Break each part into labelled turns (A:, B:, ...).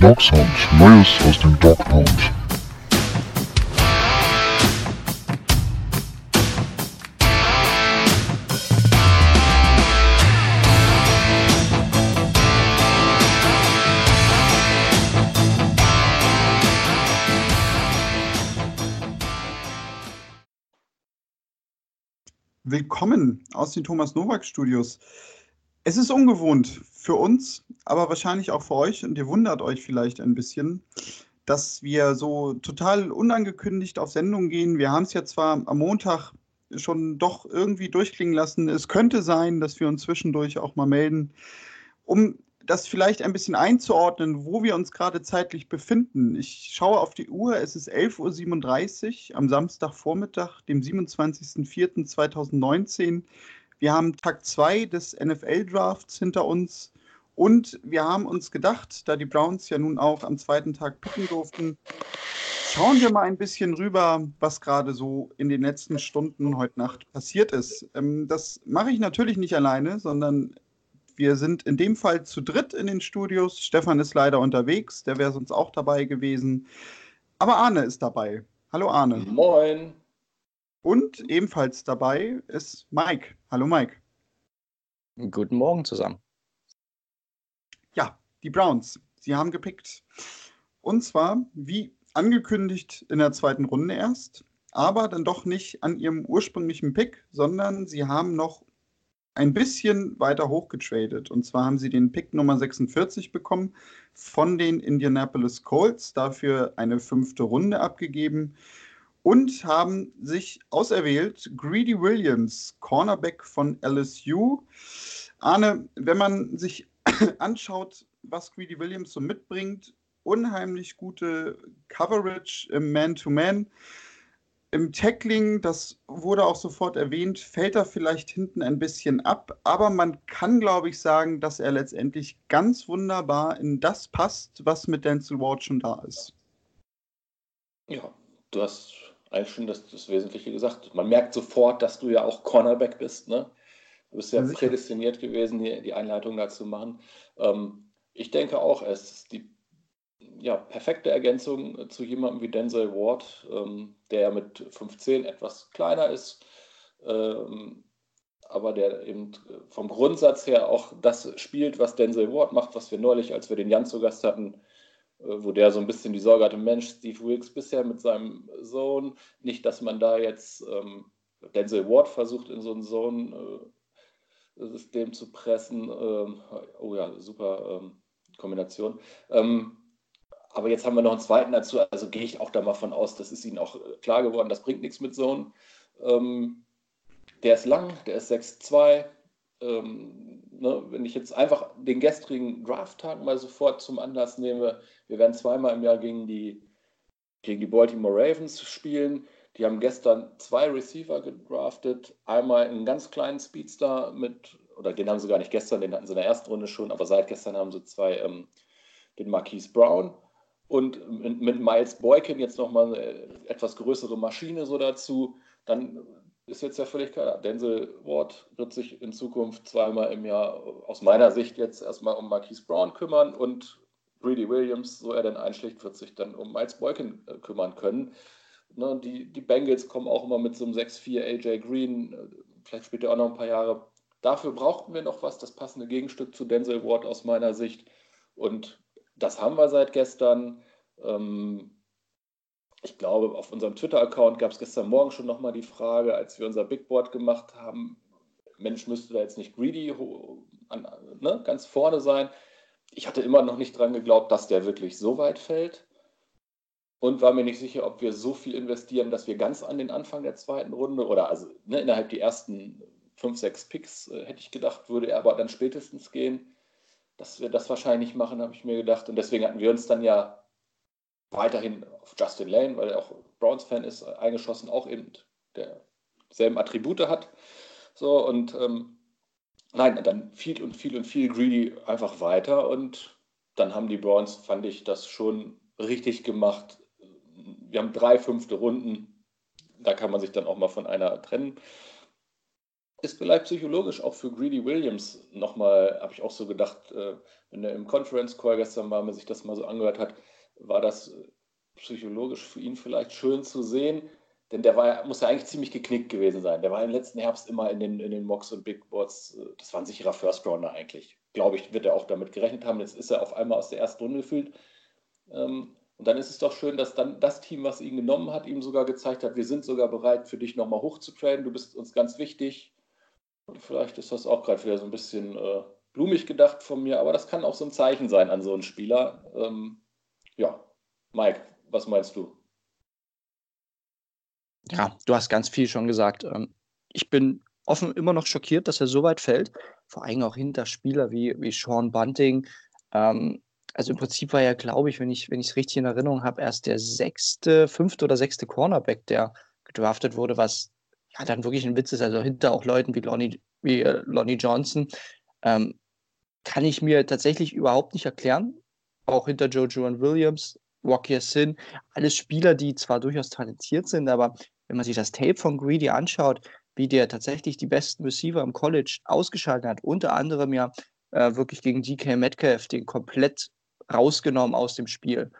A: Dog Sound, Neues aus dem Dog Pound.
B: Willkommen aus den Thomas Nowak Studios. Es ist ungewohnt für uns, aber wahrscheinlich auch für euch und ihr wundert euch vielleicht ein bisschen, dass wir so total unangekündigt auf Sendung gehen. Wir haben es ja zwar am Montag schon doch irgendwie durchklingen lassen. Es könnte sein, dass wir uns zwischendurch auch mal melden, um das vielleicht ein bisschen einzuordnen, wo wir uns gerade zeitlich befinden. Ich schaue auf die Uhr, es ist 11.37 Uhr am Samstagvormittag, dem 27.04.2019. Wir haben Tag 2 des NFL-Drafts hinter uns und wir haben uns gedacht, da die Browns ja nun auch am zweiten Tag picken durften, schauen wir mal ein bisschen rüber, was gerade so in den letzten Stunden heute Nacht passiert ist. Ähm, das mache ich natürlich nicht alleine, sondern wir sind in dem Fall zu dritt in den Studios. Stefan ist leider unterwegs, der wäre sonst auch dabei gewesen. Aber Arne ist dabei. Hallo Arne.
C: Moin.
B: Und ebenfalls dabei ist Mike. Hallo Mike.
D: Guten Morgen zusammen.
B: Ja, die Browns. Sie haben gepickt. Und zwar, wie angekündigt, in der zweiten Runde erst. Aber dann doch nicht an ihrem ursprünglichen Pick, sondern sie haben noch ein bisschen weiter hochgetradet. Und zwar haben sie den Pick Nummer 46 bekommen von den Indianapolis Colts, dafür eine fünfte Runde abgegeben und haben sich auserwählt Greedy Williams, Cornerback von LSU. Arne, wenn man sich anschaut, was Greedy Williams so mitbringt, unheimlich gute Coverage im Man-to-Man. -Man. Im Tackling, das wurde auch sofort erwähnt, fällt er vielleicht hinten ein bisschen ab, aber man kann, glaube ich, sagen, dass er letztendlich ganz wunderbar in das passt, was mit Denzel Ward schon da ist.
C: Ja, du hast eigentlich schon das, das Wesentliche gesagt. Man merkt sofort, dass du ja auch Cornerback bist. Ne? Du bist ja, ja prädestiniert gewesen, die, die Einleitung dazu zu machen. Ähm, ich denke auch, es ist die ja, perfekte Ergänzung zu jemandem wie Denzel Ward, ähm, der mit 15 etwas kleiner ist, ähm, aber der eben vom Grundsatz her auch das spielt, was Denzel Ward macht, was wir neulich, als wir den Jan zu Gast hatten, wo der so ein bisschen die Sorge hatte, Mensch, Steve Wilkes bisher mit seinem Sohn, nicht, dass man da jetzt ähm, Denzel Ward versucht, in so ein Zone-System äh, zu pressen. Ähm, oh ja, super ähm, Kombination. Ähm, aber jetzt haben wir noch einen zweiten dazu, also gehe ich auch da mal von aus, das ist Ihnen auch äh, klar geworden, das bringt nichts mit Zone. Ähm, der ist lang, der ist 6'2, ähm, ne, wenn ich jetzt einfach den gestrigen Draft-Tag mal sofort zum Anlass nehme, wir werden zweimal im Jahr gegen die, gegen die Baltimore Ravens spielen. Die haben gestern zwei Receiver gedraftet. Einmal einen ganz kleinen Speedstar mit, oder den haben sie gar nicht gestern, den hatten sie in der ersten Runde schon, aber seit gestern haben sie zwei, ähm, den Marquise Brown und mit, mit Miles Boykin jetzt nochmal eine etwas größere Maschine so dazu. Dann ist jetzt ja völlig klar, Denzel Ward wird sich in Zukunft zweimal im Jahr aus meiner Sicht jetzt erstmal um Marquise Brown kümmern und Greedy Williams, so er denn einschlägt, wird sich dann um Miles Boykin äh, kümmern können. Ne, die, die Bengals kommen auch immer mit so einem 6-4 AJ Green, vielleicht spielt er auch noch ein paar Jahre. Dafür brauchten wir noch was, das passende Gegenstück zu Denzel Ward aus meiner Sicht. Und das haben wir seit gestern. Ähm, ich glaube, auf unserem Twitter-Account gab es gestern Morgen schon nochmal die Frage, als wir unser Big Board gemacht haben, Mensch, müsste da jetzt nicht Greedy an, ne, ganz vorne sein. Ich hatte immer noch nicht dran geglaubt, dass der wirklich so weit fällt und war mir nicht sicher, ob wir so viel investieren, dass wir ganz an den Anfang der zweiten Runde oder also ne, innerhalb die ersten fünf, sechs Picks, äh, hätte ich gedacht, würde er aber dann spätestens gehen. Dass wir das wahrscheinlich machen, habe ich mir gedacht. Und deswegen hatten wir uns dann ja weiterhin auf Justin Lane, weil er auch Browns-Fan ist, eingeschossen, auch eben derselben Attribute hat. So, und ähm, nein, dann viel und viel und viel Greedy einfach weiter und dann haben die Browns, fand ich, das schon richtig gemacht. Wir haben drei fünfte Runden, da kann man sich dann auch mal von einer trennen. ist vielleicht psychologisch auch für Greedy Williams nochmal, habe ich auch so gedacht, äh, wenn er im Conference Call gestern war, wenn man sich das mal so angehört hat, war das psychologisch für ihn vielleicht schön zu sehen, denn der war, muss ja eigentlich ziemlich geknickt gewesen sein. Der war im letzten Herbst immer in den, in den Mocks und Big Boards, äh, das war ein sicherer First Rounder eigentlich. Glaube ich, wird er auch damit gerechnet haben. Jetzt ist er auf einmal aus der ersten Runde gefühlt. Ähm, und dann ist es doch schön, dass dann das Team, was ihn genommen hat, ihm sogar gezeigt hat, wir sind sogar bereit, für dich nochmal hochzutraden. Du bist uns ganz wichtig. Und vielleicht ist das auch gerade wieder so ein bisschen äh, blumig gedacht von mir, aber das kann auch so ein Zeichen sein an so einen Spieler. Ähm, ja, Mike, was meinst du?
D: Ja, du hast ganz viel schon gesagt. Ähm, ich bin offen immer noch schockiert, dass er so weit fällt. Vor allem auch hinter Spieler wie, wie Sean Bunting. Ähm, also im Prinzip war er, glaube ich, wenn ich es richtig in Erinnerung habe, erst der sechste, fünfte oder sechste Cornerback, der gedraftet wurde, was ja dann wirklich ein Witz ist. Also hinter auch Leuten wie Lonnie, wie, äh, Lonnie Johnson. Ähm, kann ich mir tatsächlich überhaupt nicht erklären. Auch hinter Joe Juan Williams, Rocky Sin, alles Spieler, die zwar durchaus talentiert sind, aber wenn man sich das Tape von Greedy anschaut, wie der tatsächlich die besten Receiver im College ausgeschaltet hat, unter anderem ja äh, wirklich gegen DK Metcalf, den komplett rausgenommen aus dem Spiel.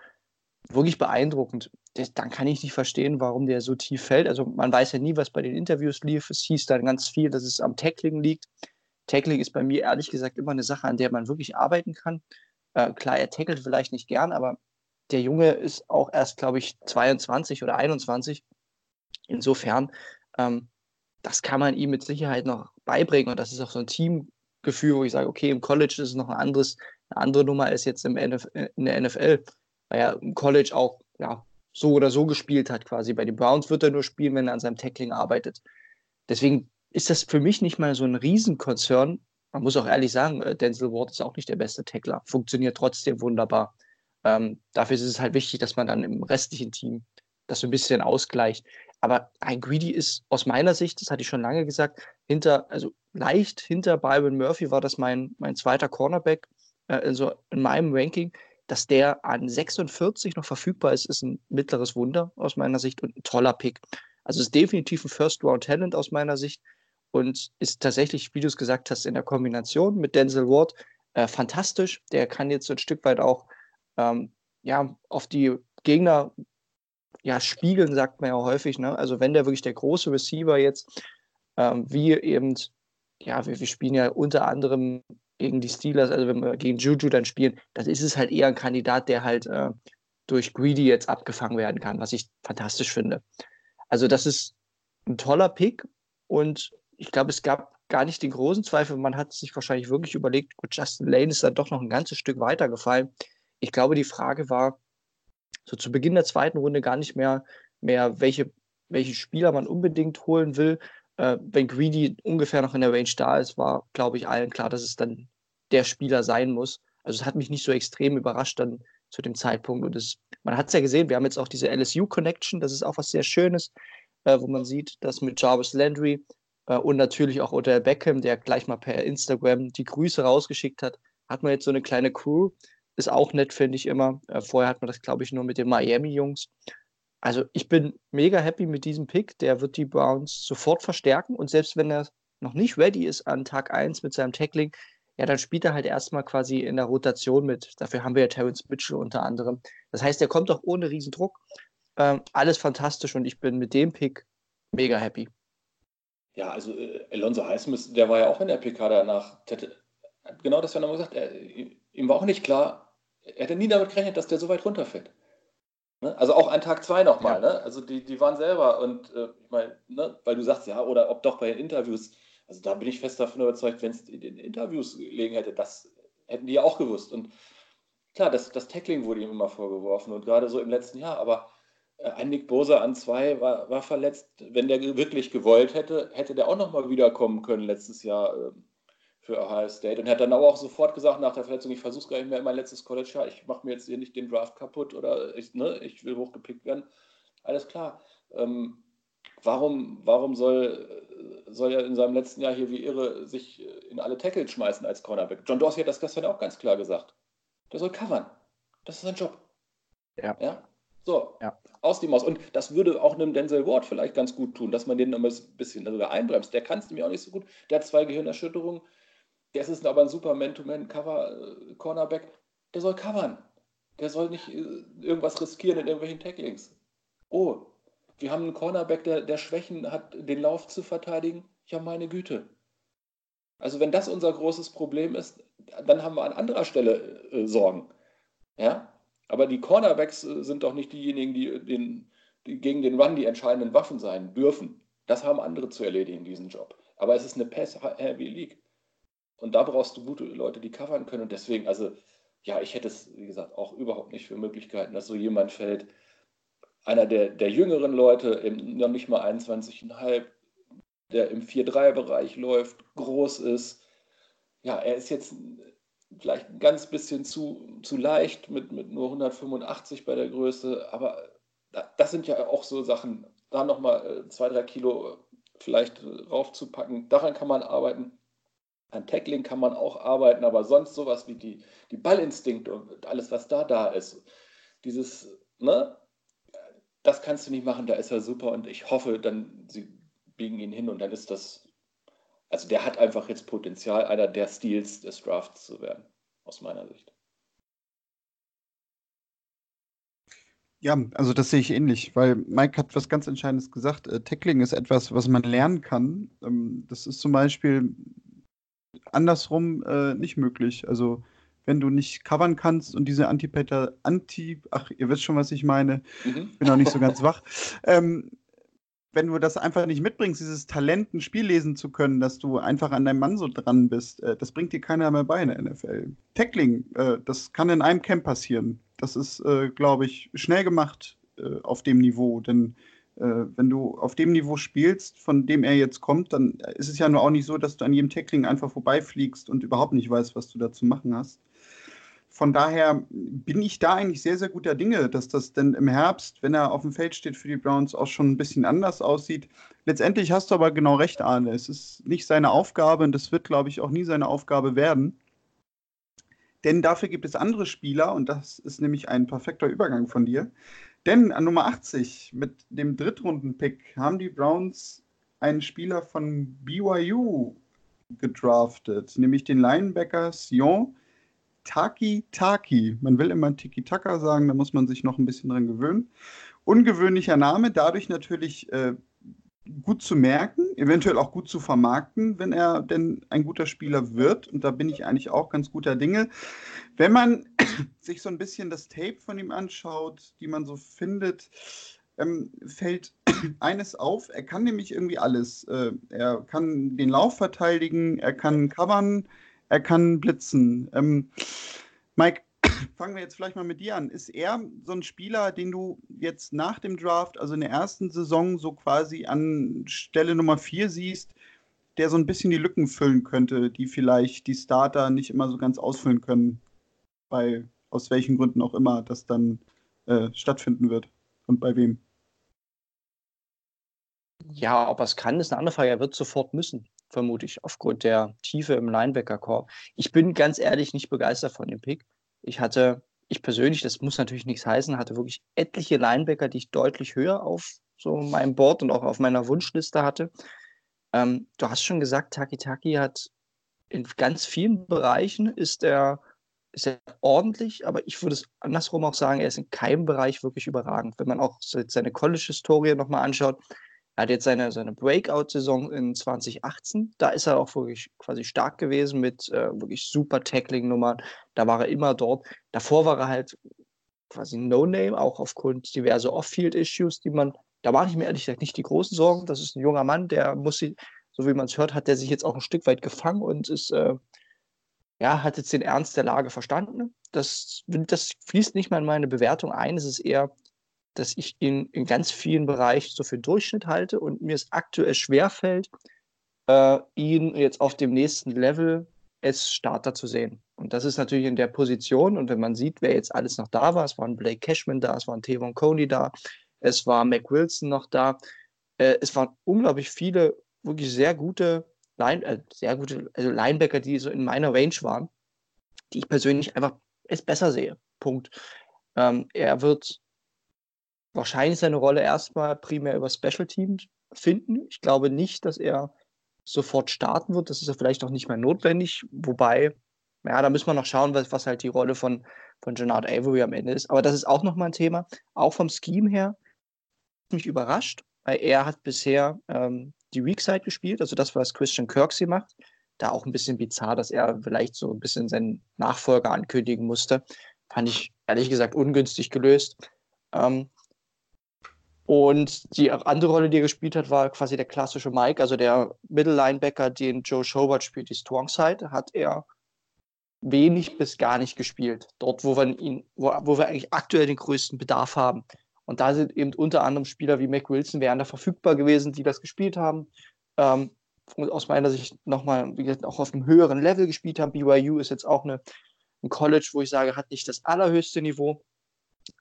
D: Wirklich beeindruckend. Das, dann kann ich nicht verstehen, warum der so tief fällt. Also man weiß ja nie, was bei den Interviews lief. Es hieß dann ganz viel, dass es am Tackling liegt. Tackling ist bei mir ehrlich gesagt immer eine Sache, an der man wirklich arbeiten kann. Äh, klar, er tackelt vielleicht nicht gern, aber der Junge ist auch erst, glaube ich, 22 oder 21. Insofern, ähm, das kann man ihm mit Sicherheit noch beibringen und das ist auch so ein Teamgefühl, wo ich sage, okay, im College ist es noch ein anderes, eine andere Nummer als jetzt im NF in der NFL, weil er im College auch ja, so oder so gespielt hat quasi. Bei den Browns wird er nur spielen, wenn er an seinem Tackling arbeitet. Deswegen ist das für mich nicht mal so ein Riesenkonzern. Man muss auch ehrlich sagen, äh, Denzel Ward ist auch nicht der beste Tackler, funktioniert trotzdem wunderbar. Ähm, dafür ist es halt wichtig, dass man dann im restlichen Team das so ein bisschen ausgleicht. Aber ein Greedy ist aus meiner Sicht, das hatte ich schon lange gesagt, hinter, also leicht hinter Byron Murphy war das mein, mein zweiter Cornerback, äh, also in meinem Ranking. Dass der an 46 noch verfügbar ist, ist ein mittleres Wunder aus meiner Sicht und ein toller Pick. Also ist definitiv ein First-Round-Talent aus meiner Sicht und ist tatsächlich, wie du es gesagt hast, in der Kombination mit Denzel Ward äh, fantastisch. Der kann jetzt so ein Stück weit auch ähm, ja, auf die Gegner ja, spiegeln, sagt man ja häufig. Ne? Also wenn der wirklich der große Receiver jetzt, ähm, wie eben, ja, wir, wir spielen ja unter anderem gegen die Steelers, also wenn wir gegen Juju dann spielen, dann ist es halt eher ein Kandidat, der halt äh, durch Greedy jetzt abgefangen werden kann, was ich fantastisch finde. Also das ist ein toller Pick und ich glaube, es gab gar nicht den großen Zweifel. Man hat sich wahrscheinlich wirklich überlegt, gut, Justin Lane ist dann doch noch ein ganzes Stück weiter gefallen. Ich glaube, die Frage war so zu Beginn der zweiten Runde gar nicht mehr, mehr welche, welche Spieler man unbedingt holen will. Äh, wenn Greedy ungefähr noch in der Range da ist, war, glaube ich, allen klar, dass es dann der Spieler sein muss. Also es hat mich nicht so extrem überrascht dann zu dem Zeitpunkt. Und das, man hat es ja gesehen, wir haben jetzt auch diese LSU-Connection, das ist auch was sehr Schönes, äh, wo man sieht, dass mit Jarvis Landry und natürlich auch Odell Beckham, der gleich mal per Instagram die Grüße rausgeschickt hat, hat man jetzt so eine kleine Crew. Ist auch nett, finde ich immer. Äh, vorher hat man das, glaube ich, nur mit den Miami-Jungs. Also ich bin mega happy mit diesem Pick. Der wird die Browns sofort verstärken. Und selbst wenn er noch nicht ready ist an Tag 1 mit seinem Tackling, ja, dann spielt er halt erstmal quasi in der Rotation mit. Dafür haben wir ja Terrence Mitchell unter anderem. Das heißt, er kommt auch ohne Riesendruck. Ähm, alles fantastisch und ich bin mit dem Pick mega happy.
C: Ja, also äh, Alonso Highsmith, der war ja auch in der PK danach. genau das ja nochmal gesagt. Er, ihm war auch nicht klar, er hätte nie damit gerechnet, dass der so weit runterfällt. Ne? Also auch an Tag zwei nochmal. Ja. Ne? Also die, die waren selber und äh, ich meine, ne? weil du sagst, ja, oder ob doch bei den Interviews, also da bin ich fest davon überzeugt, wenn es in den Interviews gelegen hätte, das hätten die ja auch gewusst. Und klar, das, das Tackling wurde ihm immer vorgeworfen und gerade so im letzten Jahr, aber ein Nick Bosa an zwei war, war verletzt. Wenn der wirklich gewollt hätte, hätte der auch nochmal wiederkommen können letztes Jahr äh, für Ohio State und hat dann aber auch sofort gesagt nach der Verletzung, ich versuche es gar nicht mehr in mein letztes College-Jahr, ich mache mir jetzt hier nicht den Draft kaputt oder ich, ne, ich will hochgepickt werden. Alles klar. Ähm, warum, warum soll, soll er in seinem letzten Jahr hier wie irre sich in alle Tackles schmeißen als Cornerback? John Dorsey hat das gestern auch ganz klar gesagt. Der soll covern. Das ist sein Job.
D: Ja.
C: ja? So, ja. aus die Maus. Und das würde auch einem Denzel Ward vielleicht ganz gut tun, dass man den noch ein bisschen sogar einbremst. Der kann es nämlich auch nicht so gut. Der hat zwei Gehirnerschütterungen. Der ist aber ein super Man-to-Man-Cover-Cornerback. Der soll covern. Der soll nicht äh, irgendwas riskieren in irgendwelchen Tacklings. Oh, wir haben einen Cornerback, der, der Schwächen hat, den Lauf zu verteidigen. Ja, meine Güte. Also wenn das unser großes Problem ist, dann haben wir an anderer Stelle äh, Sorgen. Ja, aber die Cornerbacks äh, sind doch nicht diejenigen, die, den, die gegen den Run die entscheidenden Waffen sein dürfen. Das haben andere zu erledigen, diesen Job. Aber es ist eine Pass-Heavy League. Und da brauchst du gute Leute, die covern können. Und deswegen, also, ja, ich hätte es, wie gesagt, auch überhaupt nicht für Möglichkeiten, dass so jemand fällt. Einer der, der jüngeren Leute, noch nicht mal 21,5, der im 4-3-Bereich läuft, groß ist. Ja, er ist jetzt vielleicht ein ganz bisschen zu, zu leicht mit, mit nur 185 bei der Größe, aber das sind ja auch so Sachen, da nochmal äh, zwei, drei Kilo vielleicht raufzupacken, daran kann man arbeiten. An Tackling kann man auch arbeiten, aber sonst sowas wie die, die Ballinstinkt und alles, was da da ist, dieses, ne, das kannst du nicht machen, da ist er super und ich hoffe, dann sie biegen ihn hin und dann ist das also der hat einfach jetzt Potenzial, einer der Steals des Drafts zu werden, aus meiner Sicht.
B: Ja, also das sehe ich ähnlich, weil Mike hat was ganz Entscheidendes gesagt. Äh, Tackling ist etwas, was man lernen kann. Ähm, das ist zum Beispiel andersrum äh, nicht möglich. Also wenn du nicht covern kannst und diese Antipater, Anti, ach, ihr wisst schon, was ich meine. Mhm. Ich bin auch nicht so ganz wach. Ähm, wenn du das einfach nicht mitbringst, dieses Talent, ein Spiel lesen zu können, dass du einfach an deinem Mann so dran bist, äh, das bringt dir keiner mehr bei in der NFL. Tackling, äh, das kann in einem Camp passieren. Das ist, äh, glaube ich, schnell gemacht auf dem Niveau. Denn wenn du auf dem Niveau spielst, von dem er jetzt kommt, dann ist es ja nur auch nicht so, dass du an jedem Tackling einfach vorbeifliegst und überhaupt nicht weißt, was du da zu machen hast von daher bin ich da eigentlich sehr, sehr guter Dinge, dass das denn im Herbst, wenn er auf dem Feld steht für die Browns, auch schon ein bisschen anders aussieht. Letztendlich hast du aber genau recht, Arne. Es ist nicht seine Aufgabe und das wird, glaube ich, auch nie seine Aufgabe werden. Denn dafür gibt es andere Spieler und das ist nämlich ein perfekter Übergang von dir. Denn an Nummer 80 mit dem Drittrunden-Pick haben die Browns einen Spieler von BYU gedraftet, nämlich den Linebacker Sion Taki Taki. Man will immer Tiki-Taka sagen, da muss man sich noch ein bisschen dran gewöhnen. Ungewöhnlicher Name, dadurch natürlich äh, gut zu merken, eventuell auch gut zu vermarkten, wenn er denn ein guter Spieler wird. Und da bin ich eigentlich auch ganz guter Dinge. Wenn man sich so ein bisschen das Tape von ihm anschaut, die man so findet, ähm, fällt eines auf. Er kann nämlich irgendwie alles. Äh, er kann den Lauf verteidigen, er kann covern, er kann blitzen. Ähm, Mike, fangen wir jetzt vielleicht mal mit dir an. Ist er so ein Spieler, den du jetzt nach dem Draft, also in der ersten Saison, so quasi an Stelle Nummer 4 siehst, der so ein bisschen die Lücken füllen könnte, die vielleicht die Starter nicht immer so ganz ausfüllen können, bei aus welchen Gründen auch immer das dann äh, stattfinden wird und bei wem?
D: Ja, ob er es kann, ist eine andere Frage. Er wird sofort müssen vermute ich, aufgrund der Tiefe im Linebacker-Core. Ich bin ganz ehrlich nicht begeistert von dem Pick. Ich hatte, ich persönlich, das muss natürlich nichts heißen, hatte wirklich etliche Linebacker, die ich deutlich höher auf so meinem Board und auch auf meiner Wunschliste hatte. Ähm, du hast schon gesagt, Taki Taki hat in ganz vielen Bereichen ist er, ist er ordentlich, aber ich würde es andersrum auch sagen, er ist in keinem Bereich wirklich überragend. Wenn man auch seine College-Historie nochmal anschaut, er hat jetzt seine, seine Breakout-Saison in 2018. Da ist er auch wirklich quasi stark gewesen mit äh, wirklich super Tackling-Nummern. Da war er immer dort. Davor war er halt quasi No-Name, auch aufgrund diverser Off-Field-Issues, die man, da mache ich mir ehrlich gesagt nicht die großen Sorgen. Das ist ein junger Mann, der muss sie, so wie man es hört, hat der sich jetzt auch ein Stück weit gefangen und ist, äh, ja, hat jetzt den Ernst der Lage verstanden. Das, das fließt nicht mal in meine Bewertung ein. Es ist eher dass ich ihn in ganz vielen Bereichen so für Durchschnitt halte und mir es aktuell schwerfällt, äh, ihn jetzt auf dem nächsten Level als Starter zu sehen. Und das ist natürlich in der Position. Und wenn man sieht, wer jetzt alles noch da war, es war ein Blake Cashman da, es war ein Tevon Coney da, es war Mac Wilson noch da, äh, es waren unglaublich viele wirklich sehr gute, Line, äh, sehr gute also Linebacker, die so in meiner Range waren, die ich persönlich einfach es besser sehe. Punkt. Ähm, er wird wahrscheinlich seine Rolle erstmal primär über Special Teams finden. Ich glaube nicht, dass er sofort starten wird. Das ist ja vielleicht auch nicht mehr notwendig. Wobei, ja, da müssen wir noch schauen, was, was halt die Rolle von, von Gennard Avery am Ende ist. Aber das ist auch nochmal ein Thema. Auch vom Scheme her mich überrascht, weil er hat bisher ähm, die Weak Side gespielt, also das, was Christian Kirksey macht. Da auch ein bisschen bizarr, dass er vielleicht so ein bisschen seinen Nachfolger ankündigen musste. Fand ich ehrlich gesagt ungünstig gelöst. Ähm, und die andere Rolle, die er gespielt hat, war quasi der klassische Mike, also der Middle Linebacker, den Joe Schobert spielt, die Strong Side, hat er wenig bis gar nicht gespielt. Dort, wo wir ihn, wo, wo wir eigentlich aktuell den größten Bedarf haben. Und da sind eben unter anderem Spieler wie Mac Wilson wären da verfügbar gewesen, die das gespielt haben. Ähm, aus meiner Sicht nochmal, wie gesagt, auch auf einem höheren Level gespielt haben. BYU ist jetzt auch eine, ein College, wo ich sage, hat nicht das allerhöchste Niveau.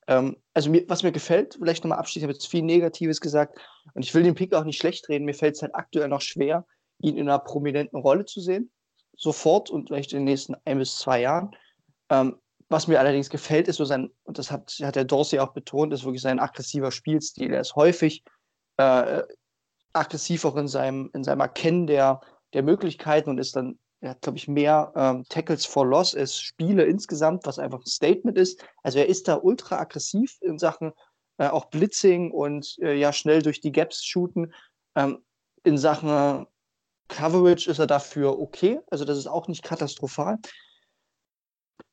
D: Ähm, also mir, was mir gefällt, vielleicht nochmal abschließend, ich habe jetzt viel Negatives gesagt und ich will den Pick auch nicht schlecht reden. Mir fällt es halt aktuell noch schwer, ihn in einer prominenten Rolle zu sehen. Sofort und vielleicht in den nächsten ein bis zwei Jahren. Ähm, was mir allerdings gefällt, ist so sein, und das hat, hat der Dorsey auch betont, ist wirklich sein aggressiver Spielstil. Er ist häufig äh, aggressiv auch in seinem, in seinem Erkennen der, der Möglichkeiten und ist dann er hat, glaube ich, mehr ähm, Tackles for Loss als Spiele insgesamt, was einfach ein Statement ist. Also er ist da ultra aggressiv in Sachen äh, auch Blitzing und äh, ja schnell durch die Gaps shooten. Ähm, in Sachen äh, Coverage ist er dafür okay. Also das ist auch nicht katastrophal.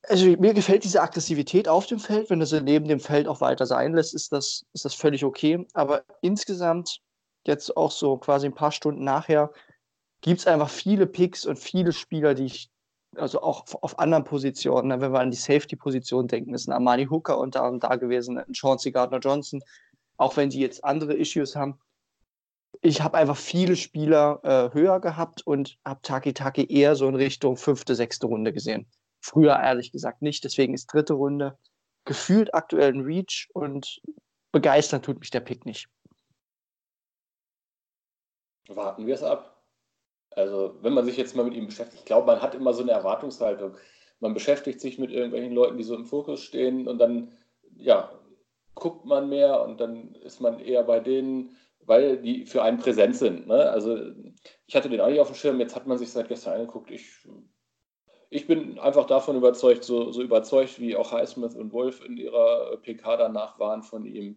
D: Also mir gefällt diese Aggressivität auf dem Feld. Wenn er sie neben dem Feld auch weiter sein lässt, ist das, ist das völlig okay. Aber insgesamt, jetzt auch so quasi ein paar Stunden nachher, gibt es einfach viele Picks und viele Spieler, die ich, also auch auf anderen Positionen, ne, wenn wir an die Safety-Position denken, ist ein Armani Hooker unter anderem da gewesen, ein Chauncey Gardner-Johnson, auch wenn die jetzt andere Issues haben. Ich habe einfach viele Spieler äh, höher gehabt und habe Taki Taki eher so in Richtung fünfte, sechste Runde gesehen. Früher ehrlich gesagt nicht, deswegen ist dritte Runde gefühlt aktuell ein Reach und begeistern tut mich der Pick nicht.
C: Warten wir es ab. Also, wenn man sich jetzt mal mit ihm beschäftigt, ich glaube, man hat immer so eine Erwartungshaltung. Man beschäftigt sich mit irgendwelchen Leuten, die so im Fokus stehen und dann, ja, guckt man mehr und dann ist man eher bei denen, weil die für einen präsent sind. Ne? Also, ich hatte den auch nicht auf dem Schirm, jetzt hat man sich seit gestern angeguckt. Ich, ich bin einfach davon überzeugt, so, so überzeugt wie auch Highsmith und Wolf in ihrer PK danach waren von ihm.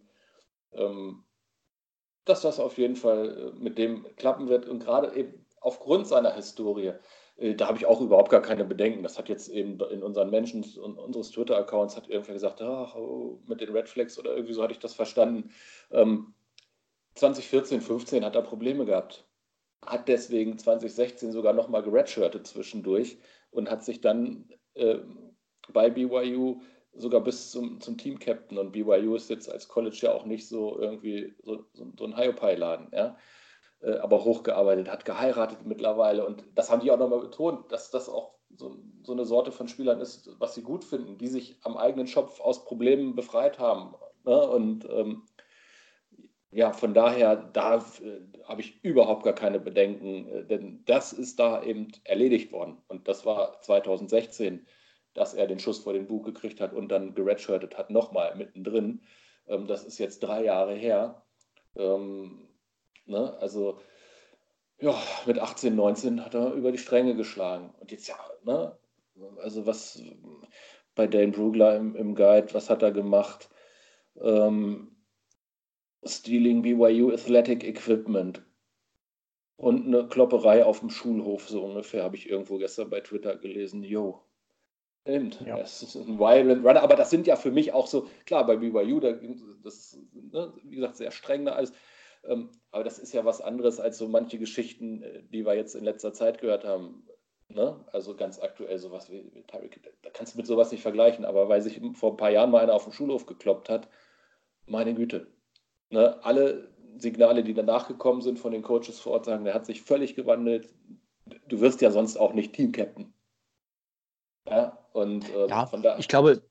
C: Ähm, dass das auf jeden Fall mit dem klappen wird. Und gerade eben aufgrund seiner Historie, äh, da habe ich auch überhaupt gar keine Bedenken. Das hat jetzt eben in unseren Menschen und unseres Twitter-Accounts hat irgendwer gesagt, ach, oh, mit den Red Flags oder irgendwie so hatte ich das verstanden. Ähm, 2014, 15 hat er Probleme gehabt. Hat deswegen 2016 sogar nochmal geredshirtet zwischendurch und hat sich dann äh, bei BYU sogar bis zum, zum Team-Captain und BYU ist jetzt als College ja auch nicht so irgendwie so, so, so ein Hiopai-Laden. Ja? Äh, aber hochgearbeitet, hat geheiratet mittlerweile. Und das haben die auch nochmal betont, dass das auch so, so, eine Sorte von Spielern ist, was sie gut finden, die sich am eigenen Schopf aus Problemen befreit haben. Ne? Und ähm, ja, von daher, da äh, habe ich überhaupt gar keine Bedenken, äh, denn das ist da eben erledigt worden. Und das war 2016, dass er den Schuss vor den Bug gekriegt hat und dann geredshirtet hat, nochmal mittendrin. Ähm, das ist jetzt drei Jahre her. Ähm, Ne? Also ja, mit 18, 19 hat er über die Stränge geschlagen. Und jetzt ja, ne? Also was bei Dane Brugler im, im Guide, was hat er gemacht? Ähm, Stealing BYU Athletic Equipment. Und eine Klopperei auf dem Schulhof, so ungefähr, habe ich irgendwo gestern bei Twitter gelesen. Jo. Stimmt. Ja. Das ist ein Violent Runner, aber das sind ja für mich auch so, klar, bei BYU, da, das ist, ne, wie gesagt, sehr streng da alles. Ähm, aber das ist ja was anderes als so manche Geschichten, äh, die wir jetzt in letzter Zeit gehört haben. Ne? Also ganz aktuell sowas wie, wie Tyreek, da kannst du mit sowas nicht vergleichen, aber weil sich vor ein paar Jahren mal einer auf dem Schulhof gekloppt hat, meine Güte. Ne? Alle Signale, die danach gekommen sind von den Coaches vor Ort, sagen, der hat sich völlig gewandelt. Du wirst ja sonst auch nicht Team-Captain.
D: Ja, und äh, ja, von da. Ich glaube,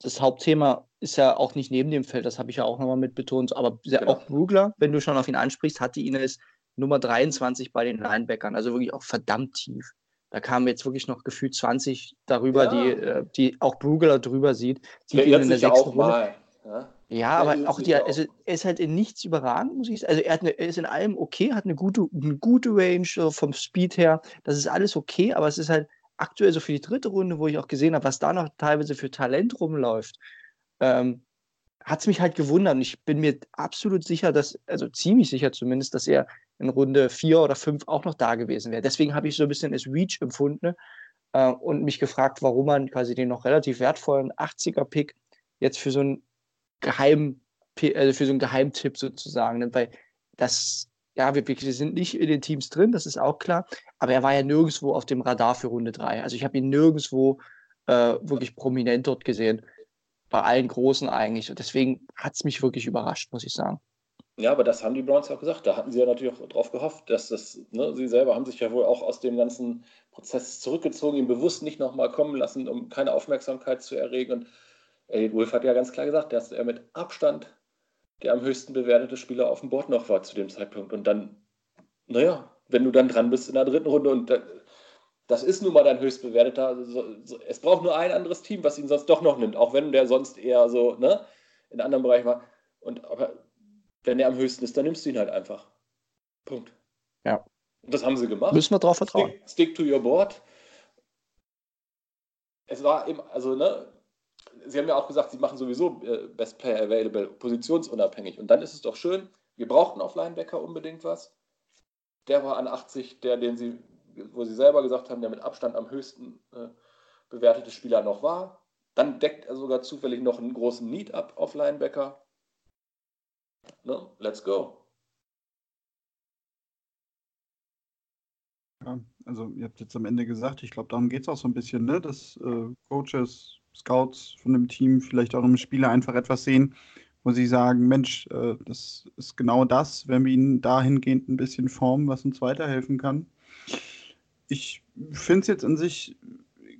D: das Hauptthema ist ja auch nicht neben dem Feld, das habe ich ja auch nochmal mit betont, aber genau. auch Brugler, wenn du schon auf ihn ansprichst, hatte ihn als Nummer 23 bei den Linebackern, also wirklich auch verdammt tief. Da kamen jetzt wirklich noch gefühlt 20 darüber, ja. die, äh, die auch Brugler drüber sieht.
C: Sieht ihn in der sechsten Runde. Mal, ja?
D: Ja, aber auch die, also er ist halt in nichts überragend, muss ich sagen. Also er, hat eine, er ist in allem okay, hat eine gute, eine gute Range vom Speed her. Das ist alles okay, aber es ist halt aktuell so für die dritte Runde, wo ich auch gesehen habe, was da noch teilweise für Talent rumläuft, ähm, hat es mich halt gewundert. Und ich bin mir absolut sicher, dass, also ziemlich sicher zumindest, dass er in Runde vier oder fünf auch noch da gewesen wäre. Deswegen habe ich so ein bisschen als Reach empfunden äh, und mich gefragt, warum man quasi den noch relativ wertvollen 80er-Pick jetzt für so einen Geheim, also für so einen Geheimtipp sozusagen nimmt, weil das, ja, wir, wir sind nicht in den Teams drin, das ist auch klar, aber er war ja nirgendwo auf dem Radar für Runde 3. Also ich habe ihn nirgendwo äh, wirklich prominent dort gesehen. Bei allen Großen eigentlich. Und deswegen hat es mich wirklich überrascht, muss ich sagen.
C: Ja, aber das haben die Browns ja auch gesagt. Da hatten sie ja natürlich auch drauf gehofft, dass das, ne, sie selber haben sich ja wohl auch aus dem ganzen Prozess zurückgezogen, ihn bewusst nicht nochmal kommen lassen, um keine Aufmerksamkeit zu erregen. Und Elliot Wolf hat ja ganz klar gesagt, dass er mit Abstand der am höchsten bewertete Spieler auf dem Board noch war zu dem Zeitpunkt. Und dann, naja, wenn du dann dran bist in der dritten Runde und das ist nun mal dein höchstbewerteter. Also es braucht nur ein anderes Team, was ihn sonst doch noch nimmt, auch wenn der sonst eher so ne, in anderen Bereichen war. Und aber wenn er am höchsten ist, dann nimmst du ihn halt einfach. Punkt.
D: Ja.
C: Und das haben sie gemacht.
D: Müssen wir drauf vertrauen.
C: Stick, stick to your board. Es war eben, also, ne, Sie haben ja auch gesagt, Sie machen sowieso äh, Best Player Available positionsunabhängig. Und dann ist es doch schön, wir brauchten auf Linebacker unbedingt was. Der war an 80, der, den Sie wo sie selber gesagt haben, der mit Abstand am höchsten äh, bewertete Spieler noch war. Dann deckt er sogar zufällig noch einen großen Need ab auf Linebacker. No, let's go.
B: Ja, also ihr habt jetzt am Ende gesagt, ich glaube, darum geht es auch so ein bisschen, ne? dass äh, Coaches, Scouts von dem Team vielleicht auch im Spieler einfach etwas sehen, wo sie sagen, Mensch, äh, das ist genau das, wenn wir ihn dahingehend ein bisschen formen, was uns weiterhelfen kann ich finde es jetzt an sich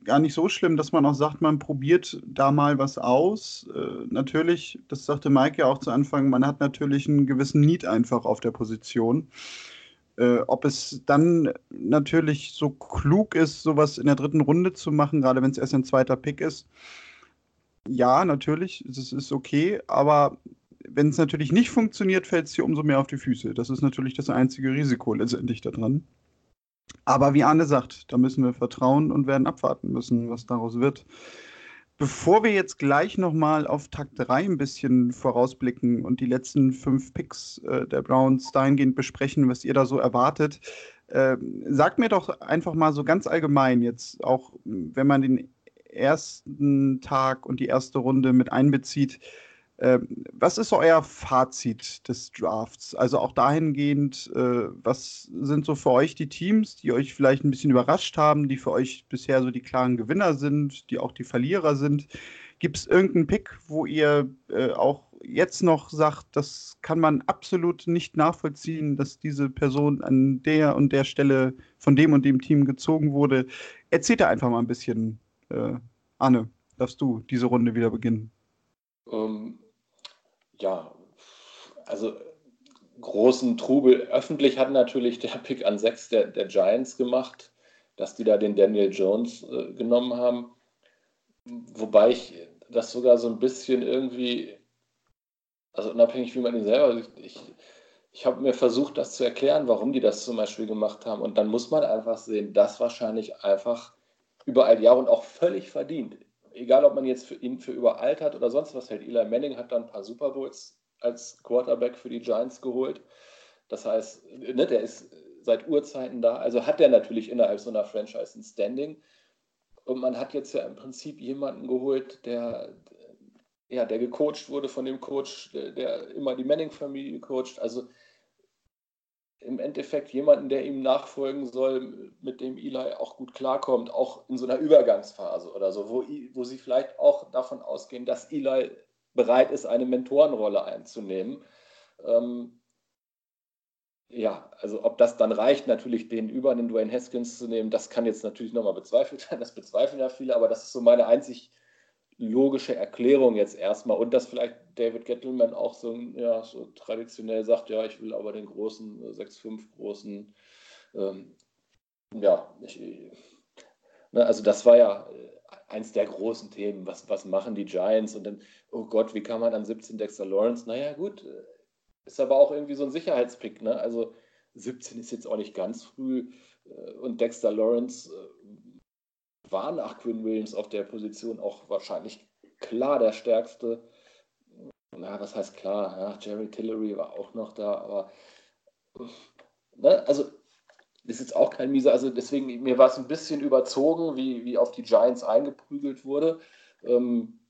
B: gar nicht so schlimm, dass man auch sagt, man probiert da mal was aus. Äh, natürlich, das sagte Mike ja auch zu Anfang, man hat natürlich einen gewissen Need einfach auf der Position. Äh, ob es dann natürlich so klug ist, sowas in der dritten Runde zu machen, gerade wenn es erst ein zweiter Pick ist. Ja, natürlich, es ist okay, aber wenn es natürlich nicht funktioniert, fällt es dir umso mehr auf die Füße. Das ist natürlich das einzige Risiko letztendlich daran. Aber wie Arne sagt, da müssen wir vertrauen und werden abwarten müssen, was daraus wird. Bevor wir jetzt gleich nochmal auf Takt 3 ein bisschen vorausblicken und die letzten fünf Picks äh, der Browns dahingehend besprechen, was ihr da so erwartet, äh, sagt mir doch einfach mal so ganz allgemein jetzt, auch wenn man den ersten Tag und die erste Runde mit einbezieht, was ist so euer Fazit des Drafts? Also auch dahingehend, äh, was sind so für euch die Teams, die euch vielleicht ein bisschen überrascht haben, die für euch bisher so die klaren Gewinner sind, die auch die Verlierer sind? Gibt es irgendeinen Pick, wo ihr äh, auch jetzt noch sagt, das kann man absolut nicht nachvollziehen, dass diese Person an der und der Stelle von dem und dem Team gezogen wurde? Erzählt da einfach mal ein bisschen. Äh, Anne, darfst du diese Runde wieder beginnen?
C: Ähm, ja, also großen Trubel. Öffentlich hat natürlich der Pick an 6 der, der Giants gemacht, dass die da den Daniel Jones äh, genommen haben. Wobei ich das sogar so ein bisschen irgendwie, also unabhängig wie man ihn selber, ich, ich, habe mir versucht, das zu erklären, warum die das zum Beispiel gemacht haben. Und dann muss man einfach sehen, das wahrscheinlich einfach über die Jahre und auch völlig verdient egal ob man jetzt für ihn für überaltert oder sonst was hält, Eli Manning hat dann ein paar Super Bowls als Quarterback für die Giants geholt. Das heißt, ne, der ist seit Urzeiten da. Also hat der natürlich innerhalb so einer Franchise ein Standing. Und man hat jetzt ja im Prinzip jemanden geholt, der, ja, der gecoacht wurde von dem Coach, der, immer die Manning-Familie coacht. Also im Endeffekt jemanden, der ihm nachfolgen soll, mit dem Eli auch gut klarkommt, auch in so einer Übergangsphase oder so, wo, wo sie vielleicht auch davon ausgehen, dass Eli bereit ist, eine Mentorenrolle einzunehmen. Ähm, ja, also ob das dann reicht, natürlich den über den Dwayne Haskins zu nehmen, das kann jetzt natürlich nochmal bezweifelt werden, das bezweifeln ja viele, aber das ist so meine einzig logische Erklärung jetzt erstmal und dass vielleicht David Gettleman auch so, ja, so traditionell sagt, ja, ich will aber den großen, 6-5 äh, großen, ähm, ja, ich, ne, also das war ja äh, eins der großen Themen. Was, was machen die Giants? Und dann, oh Gott, wie kann man an 17 Dexter Lawrence? Naja, gut, äh, ist aber auch irgendwie so ein Sicherheitspick. Ne? Also 17 ist jetzt auch nicht ganz früh. Und Dexter Lawrence war nach Quinn Williams auf der Position auch wahrscheinlich klar der stärkste. Na, was heißt klar? Ja, Jerry Tillery war auch noch da, aber ne, also das ist jetzt auch kein mieser, also deswegen, mir war es ein bisschen überzogen, wie, wie auf die Giants eingeprügelt wurde. Ähm,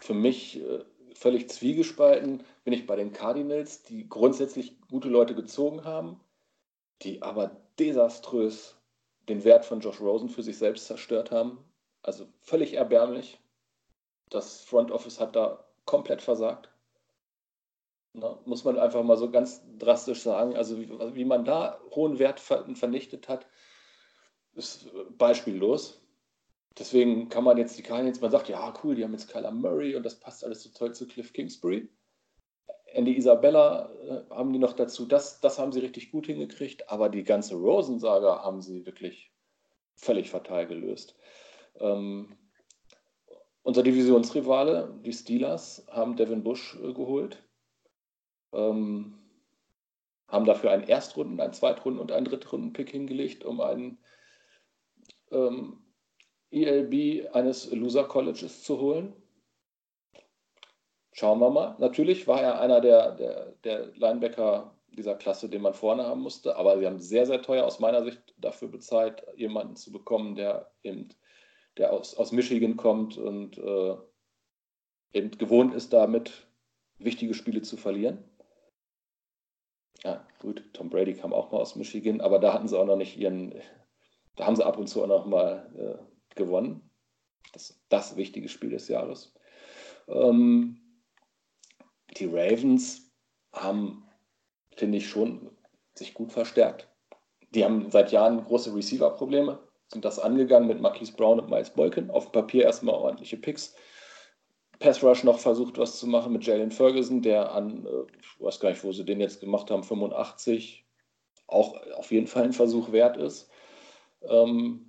C: für mich äh, völlig zwiegespalten bin ich bei den Cardinals, die grundsätzlich gute Leute gezogen haben, die aber desaströs den Wert von Josh Rosen für sich selbst zerstört haben. Also völlig erbärmlich. Das Front Office hat da komplett versagt. Na, muss man einfach mal so ganz drastisch sagen. Also wie, wie man da hohen Wert vernichtet hat, ist beispiellos. Deswegen kann man jetzt die Cardinals, man sagt, ja cool, die haben jetzt Kyler Murray und das passt alles so toll zu Cliff Kingsbury. Andy Isabella äh, haben die noch dazu, das, das haben sie richtig gut hingekriegt, aber die ganze Rosen-Saga haben sie wirklich völlig fatal gelöst. Ähm, unser Divisionsrivale, die Steelers, haben Devin Bush äh, geholt, ähm, haben dafür einen Erstrunden-, einen Zweitrunden- und einen Drittrunden-Pick hingelegt, um einen ähm, ELB eines Loser Colleges zu holen. Schauen wir mal. Natürlich war er einer der, der, der Linebacker dieser Klasse, den man vorne haben musste, aber sie haben sehr, sehr teuer aus meiner Sicht dafür bezahlt, jemanden zu bekommen, der eben der aus, aus Michigan kommt und äh, eben gewohnt ist, damit wichtige Spiele zu verlieren. Ja, gut, Tom Brady kam auch mal aus Michigan, aber da hatten sie auch noch nicht ihren, da haben sie ab und zu auch noch mal äh, gewonnen. Das das wichtige Spiel des Jahres. Ähm, die Ravens haben, finde ich, schon sich gut verstärkt. Die haben seit Jahren große Receiver-Probleme sind das angegangen mit Marquise Brown und Miles Boykin. Auf dem Papier erstmal ordentliche Picks. Pass Rush noch versucht, was zu machen mit Jalen Ferguson, der an, äh, ich weiß gar nicht, wo sie den jetzt gemacht haben, 85, auch auf jeden Fall ein Versuch wert ist. Ähm,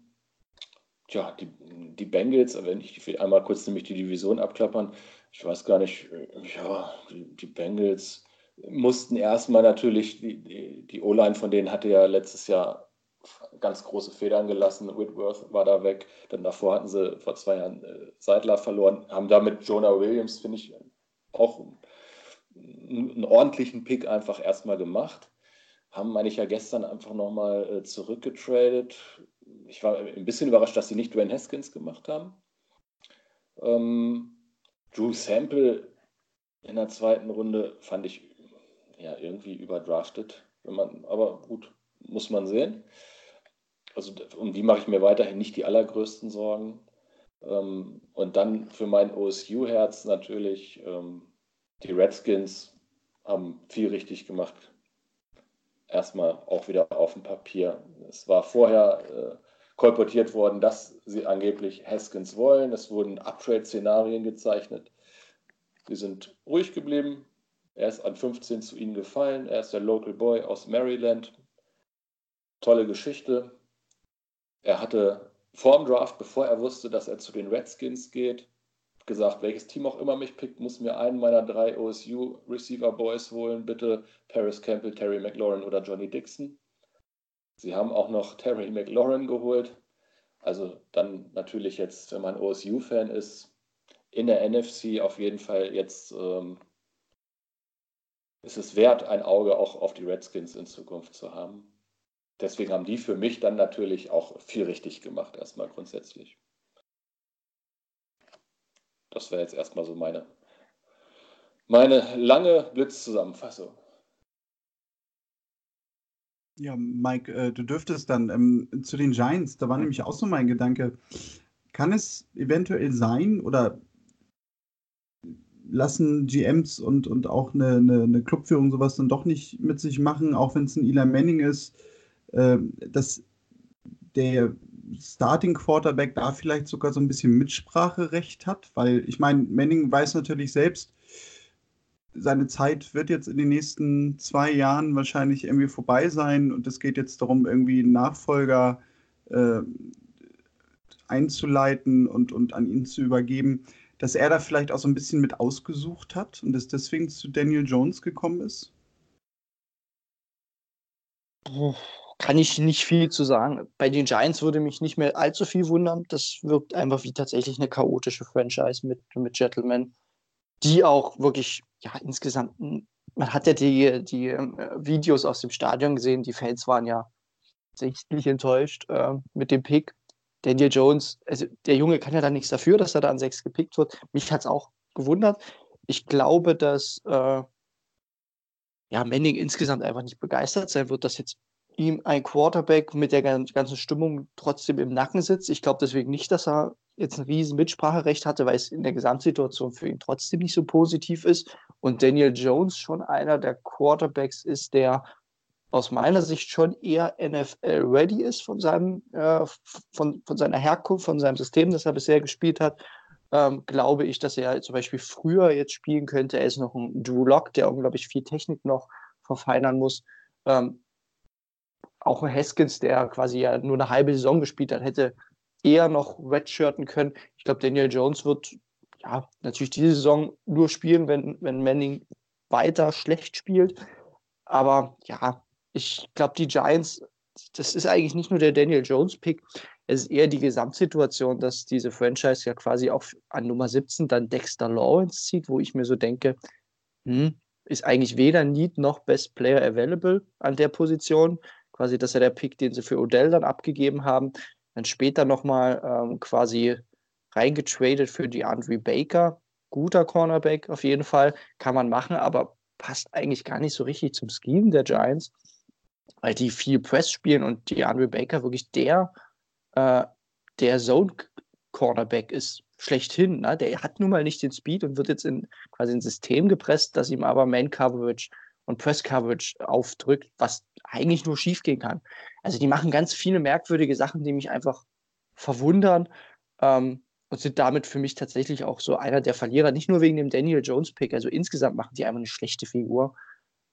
C: tja, die, die Bengals, wenn ich einmal kurz nämlich die Division abklappern, ich weiß gar nicht, äh, ja, die, die Bengals mussten erstmal natürlich, die, die, die O-Line von denen hatte ja letztes Jahr ganz große Federn gelassen. Whitworth war da weg. Dann davor hatten sie vor zwei Jahren äh, Seidler verloren, haben damit Jonah Williams, finde ich, auch einen, ordentlichen Pick einfach erstmal gemacht. Haben, meine ich, ja gestern einfach nochmal äh, zurückgetradet. Ich war ein bisschen überrascht, dass sie nicht Dwayne Haskins gemacht haben. Ähm, Drew Sample in der zweiten Runde fand ich ja irgendwie überdraftet. Wenn man, aber gut, muss man sehen. Also um die mache ich mir weiterhin nicht die allergrößten Sorgen. Ähm, und dann für mein OSU-Herz natürlich, ähm, die Redskins haben viel richtig gemacht. Erstmal auch wieder auf dem Papier. Es war vorher äh, kolportiert worden, dass sie angeblich Haskins wollen. Es wurden Uptrade-Szenarien gezeichnet. Sie sind ruhig geblieben. Er ist an 15 zu ihnen gefallen. Er ist der Local Boy aus Maryland, tolle Geschichte. Er hatte vor dem Draft, bevor er wusste, dass er zu den Redskins geht, gesagt, welches Team auch immer mich pickt, muss mir einen meiner drei OSU Receiver Boys holen, bitte Paris Campbell, Terry McLaurin oder Johnny Dixon. Sie haben auch noch Terry McLaurin geholt. Also dann natürlich jetzt, wenn man OSU-Fan ist, in der NFC auf jeden Fall jetzt ähm, ist es wert, ein Auge auch auf die Redskins in Zukunft zu haben deswegen haben die für mich dann natürlich auch viel richtig gemacht, erstmal grundsätzlich. Das wäre jetzt erstmal so meine, meine lange Blitzzusammenfassung.
B: Ja, Mike, äh, du dürftest dann ähm, zu den Giants, da war nämlich auch so mein Gedanke, kann es eventuell sein oder lassen GMs und, und auch eine, eine, eine Clubführung sowas dann doch nicht mit sich machen, auch wenn es ein Eli Manning ist, dass der Starting Quarterback da vielleicht sogar so ein bisschen Mitspracherecht hat, weil ich meine, Manning weiß natürlich selbst, seine Zeit wird jetzt in den nächsten zwei Jahren wahrscheinlich irgendwie vorbei sein und es geht jetzt darum, irgendwie einen Nachfolger äh, einzuleiten und, und an ihn zu übergeben, dass er da vielleicht auch so ein bisschen mit ausgesucht hat und es deswegen zu Daniel Jones gekommen ist?
D: Kann ich nicht viel zu sagen. Bei den Giants würde mich nicht mehr allzu viel wundern. Das wirkt einfach wie tatsächlich eine chaotische Franchise mit, mit Gentleman, die auch wirklich, ja, insgesamt, man hat ja die, die äh, Videos aus dem Stadion gesehen, die Fans waren ja sichtlich enttäuscht äh, mit dem Pick. Daniel Jones, also der Junge kann ja da nichts dafür, dass er da an sechs gepickt wird. Mich hat es auch gewundert. Ich glaube, dass äh, ja, Manning insgesamt einfach nicht begeistert sein wird, dass jetzt ihm ein Quarterback mit der ganzen Stimmung trotzdem im Nacken sitzt. Ich glaube deswegen nicht, dass er jetzt ein riesen Mitspracherecht hatte, weil es in der Gesamtsituation für ihn trotzdem nicht so positiv ist. Und Daniel Jones schon einer der Quarterbacks ist, der aus meiner Sicht schon eher NFL-ready ist von, seinem, äh, von, von seiner Herkunft, von seinem System, das er bisher gespielt hat, ähm, glaube ich, dass er zum Beispiel früher jetzt spielen könnte. Er ist noch ein Drew Lock, der unglaublich viel Technik noch verfeinern muss. Ähm, auch Haskins, der quasi ja nur eine halbe Saison gespielt hat, hätte eher noch redshirten können. Ich glaube, Daniel Jones wird ja natürlich diese Saison nur spielen, wenn, wenn Manning weiter schlecht spielt. Aber ja, ich glaube, die Giants, das ist eigentlich nicht nur der Daniel Jones-Pick, es ist eher die Gesamtsituation, dass diese Franchise ja quasi auch an Nummer 17 dann Dexter Lawrence zieht, wo ich mir so denke, hm, ist eigentlich weder Need noch Best Player available an der Position. Quasi, das ist ja der Pick, den sie für Odell dann abgegeben haben. Dann später nochmal ähm, quasi reingetradet für die Andre Baker. Guter Cornerback auf jeden Fall, kann man machen, aber passt eigentlich gar nicht so richtig zum Scheme der Giants weil die viel Press spielen und die Andre Baker wirklich der, äh, der Zone-Cornerback ist, schlechthin. Ne? Der hat nun mal nicht den Speed und wird jetzt in quasi ein System gepresst, das ihm aber Man-Coverage und Press-Coverage aufdrückt, was eigentlich nur schief gehen kann. Also die machen ganz viele merkwürdige Sachen, die mich einfach verwundern ähm, und sind damit für mich tatsächlich auch so einer der Verlierer, nicht nur wegen dem Daniel Jones-Pick, also insgesamt machen die einfach eine schlechte Figur.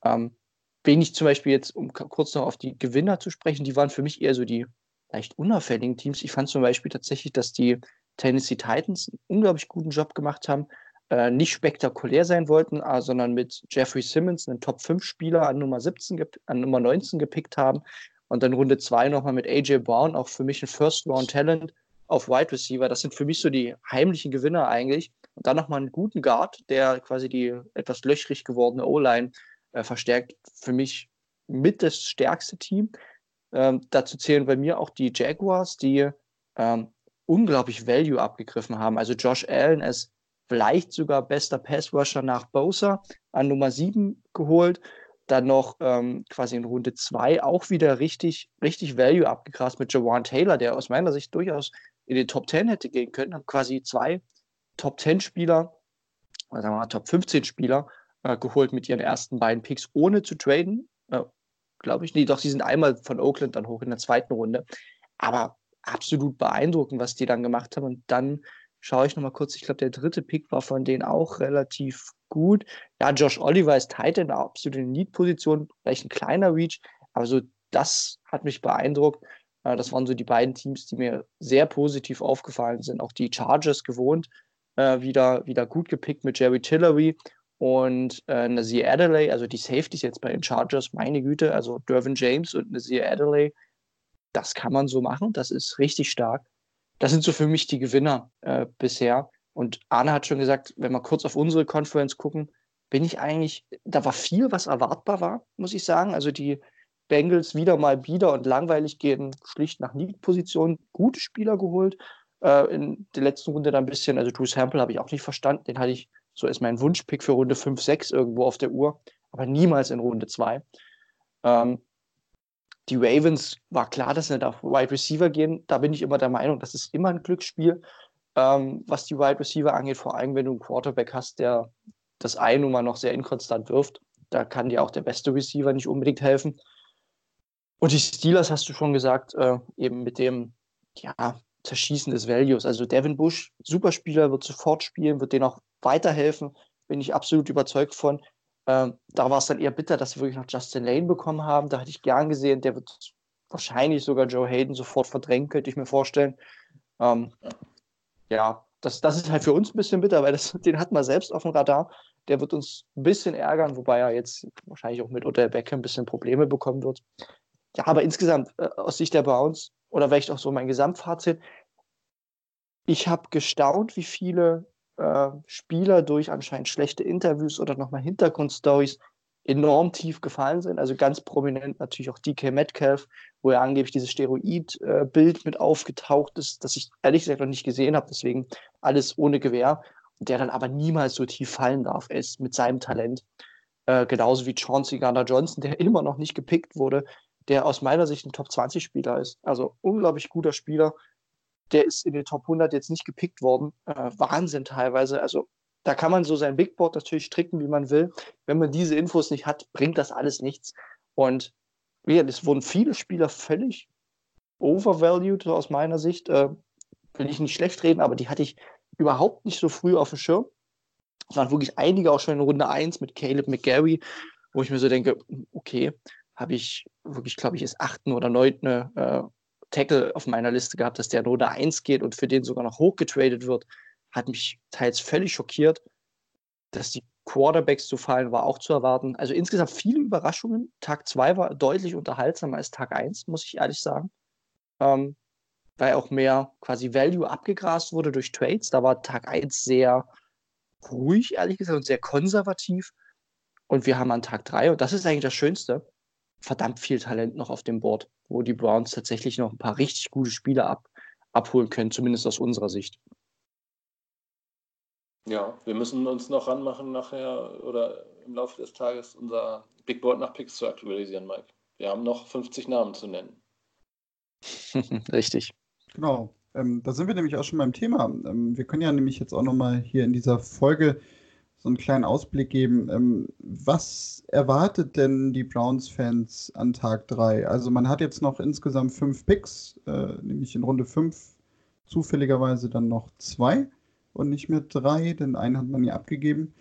D: Ähm, wen ich zum Beispiel jetzt, um kurz noch auf die Gewinner zu sprechen, die waren für mich eher so die leicht unauffälligen Teams. Ich fand zum Beispiel tatsächlich, dass die Tennessee Titans einen unglaublich guten Job gemacht haben, äh, nicht spektakulär sein wollten, äh, sondern mit Jeffrey Simmons einen Top-5-Spieler an Nummer 17, an Nummer 19 gepickt haben und dann Runde 2 nochmal mit AJ Brown, auch für mich ein First-Round-Talent auf Wide Receiver. Das sind für mich so die heimlichen Gewinner eigentlich. Und dann nochmal einen guten Guard, der quasi die etwas löchrig gewordene O-Line äh, verstärkt für mich mit das stärkste Team. Ähm, dazu zählen bei mir auch die Jaguars, die ähm, unglaublich Value abgegriffen haben. Also Josh Allen ist vielleicht sogar bester Passrusher nach Bosa an Nummer 7 geholt. Dann noch ähm, quasi in Runde 2 auch wieder richtig, richtig Value abgegrast mit Jawan Taylor, der aus meiner Sicht durchaus in den Top 10 hätte gehen können. Haben quasi zwei Top 10 Spieler, oder sagen wir mal Top 15 Spieler äh, geholt mit ihren ersten beiden Picks, ohne zu traden. Äh, Glaube ich. Nee, doch, sie sind einmal von Oakland dann hoch in der zweiten Runde. Aber absolut beeindruckend, was die dann gemacht haben. Und dann schaue ich nochmal kurz. Ich glaube, der dritte Pick war von denen auch relativ gut. Ja, Josh Oliver ist Tight in der absoluten Lead-Position, vielleicht ein kleiner Reach, aber so das hat mich beeindruckt. Äh, das waren so die beiden Teams, die mir sehr positiv aufgefallen sind. Auch die Chargers gewohnt, äh, wieder, wieder gut gepickt mit Jerry Tillery und äh, Nazir Adelaide, also die Safeties jetzt bei den Chargers, meine Güte, also Dervin James und Nazir Adelaide, das kann man so machen, das ist richtig stark. Das sind so für mich die Gewinner äh, bisher. Und Arne hat schon gesagt, wenn wir kurz auf unsere Conference gucken, bin ich eigentlich, da war viel, was erwartbar war, muss ich sagen. Also die Bengals wieder mal bieder und langweilig gehen schlicht nach Need-Position, gute Spieler geholt. Äh, in der letzten Runde dann ein bisschen, also Drew Sample habe ich auch nicht verstanden, den hatte ich so ist mein Wunschpick für Runde 5, 6 irgendwo auf der Uhr, aber niemals in Runde 2. Ähm, die Ravens war klar, dass sie nicht auf Wide Receiver gehen. Da bin ich immer der Meinung, das ist immer ein Glücksspiel, ähm, was die Wide Receiver angeht, vor allem wenn du einen Quarterback hast, der das eine Nummer noch sehr inkonstant wirft. Da kann dir auch der beste Receiver nicht unbedingt helfen. Und die Steelers hast du schon gesagt, äh, eben mit dem, ja, Zerschießen des Values. Also Devin Bush, Superspieler, wird sofort spielen, wird den auch weiterhelfen, bin ich absolut überzeugt von. Ähm, da war es dann eher bitter, dass wir wirklich noch Justin Lane bekommen haben. Da hätte ich gern gesehen, der wird wahrscheinlich sogar Joe Hayden sofort verdrängen, könnte ich mir vorstellen. Ähm, ja, das, das ist halt für uns ein bisschen bitter, weil das, den hat man selbst auf dem Radar. Der wird uns ein bisschen ärgern, wobei er jetzt wahrscheinlich auch mit Odell Beckham ein bisschen Probleme bekommen wird. Ja, aber insgesamt äh, aus Sicht der Browns oder vielleicht auch so mein Gesamtfazit, ich habe gestaunt, wie viele äh, Spieler durch anscheinend schlechte Interviews oder nochmal Hintergrundstories enorm tief gefallen sind. Also ganz prominent natürlich auch DK Metcalf, wo er angeblich dieses Steroid-Bild mit aufgetaucht ist, das ich ehrlich gesagt noch nicht gesehen habe, deswegen alles ohne Gewehr. Der dann aber niemals so tief fallen darf, ist mit seinem Talent. Äh, genauso wie Chauncey Garner Johnson, der immer noch nicht gepickt wurde, der aus meiner Sicht ein Top-20-Spieler ist. Also unglaublich guter Spieler. Der ist in den Top 100 jetzt nicht gepickt worden. Äh, Wahnsinn teilweise. Also da kann man so sein Big Board natürlich stricken, wie man will. Wenn man diese Infos nicht hat, bringt das alles nichts. Und ja, es wurden viele Spieler völlig overvalued aus meiner Sicht. Äh, will ich nicht schlecht reden, aber die hatte ich überhaupt nicht so früh auf dem Schirm. Es waren wirklich einige auch schon in Runde 1 mit Caleb McGarry, wo ich mir so denke, okay, habe ich wirklich, glaube ich, ist achten oder neunten äh, Tackle auf meiner Liste gehabt, dass der in Runde 1 geht und für den sogar noch hochgetradet wird hat mich teils völlig schockiert. Dass die Quarterbacks zu fallen, war auch zu erwarten. Also insgesamt viele Überraschungen. Tag 2 war deutlich unterhaltsamer als Tag 1, muss ich ehrlich sagen. Ähm, weil auch mehr quasi Value abgegrast wurde durch Trades. Da war Tag 1 sehr ruhig, ehrlich gesagt, und sehr konservativ. Und wir haben an Tag 3, und das ist eigentlich das Schönste, verdammt viel Talent noch auf dem Board, wo die Browns tatsächlich noch ein paar richtig gute Spieler ab, abholen können, zumindest aus unserer Sicht.
C: Ja, wir müssen uns noch ranmachen nachher oder im Laufe des Tages unser Big Board nach Picks zu aktualisieren, Mike. Wir haben noch 50 Namen zu nennen.
D: Richtig.
B: Genau. Ähm, da sind wir nämlich auch schon beim Thema. Ähm, wir können ja nämlich jetzt auch nochmal hier in dieser Folge so einen kleinen Ausblick geben. Ähm, was erwartet denn die Browns-Fans an Tag 3? Also man hat jetzt noch insgesamt fünf Picks, äh, nämlich in Runde 5 zufälligerweise dann noch zwei und nicht mehr drei, denn einen hat man ja abgegeben.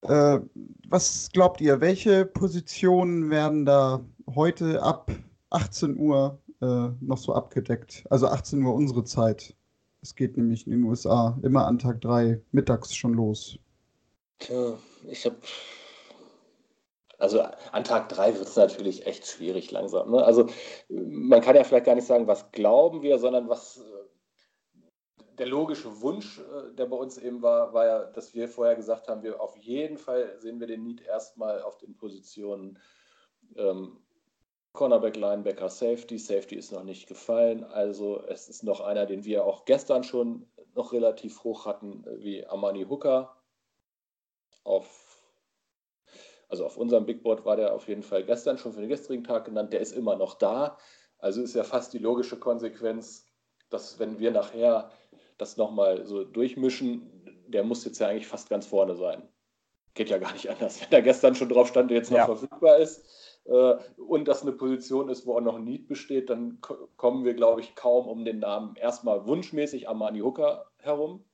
B: Äh, was glaubt ihr, welche Positionen werden da heute ab 18 Uhr äh, noch so abgedeckt? Also 18 Uhr unsere Zeit. Es geht nämlich in den USA immer an Tag 3 mittags schon los.
C: Tja, ich habe. Also an Tag 3 wird es natürlich echt schwierig langsam. Ne? Also man kann ja vielleicht gar nicht sagen, was glauben wir, sondern was der logische Wunsch, äh, der bei uns eben war, war ja, dass wir vorher gesagt haben, wir auf jeden Fall sehen wir den Need erstmal auf den Positionen ähm, Cornerback, Linebacker, Safety. Safety ist noch nicht gefallen. Also es ist noch einer, den wir auch gestern schon noch relativ hoch hatten, wie Amani Hooker. Auf, also auf unserem Big Board war der auf jeden Fall gestern schon für den gestrigen Tag genannt. Der ist immer noch da. Also ist ja fast die logische Konsequenz, dass wenn wir nachher das nochmal so durchmischen, der muss jetzt ja eigentlich fast ganz vorne sein. Geht ja gar nicht anders. Wenn da gestern schon drauf stand, der jetzt noch ja. verfügbar ist und das eine Position ist, wo auch noch ein Need besteht, dann kommen wir, glaube ich, kaum um den Namen erstmal wunschmäßig Amani Hooker herum.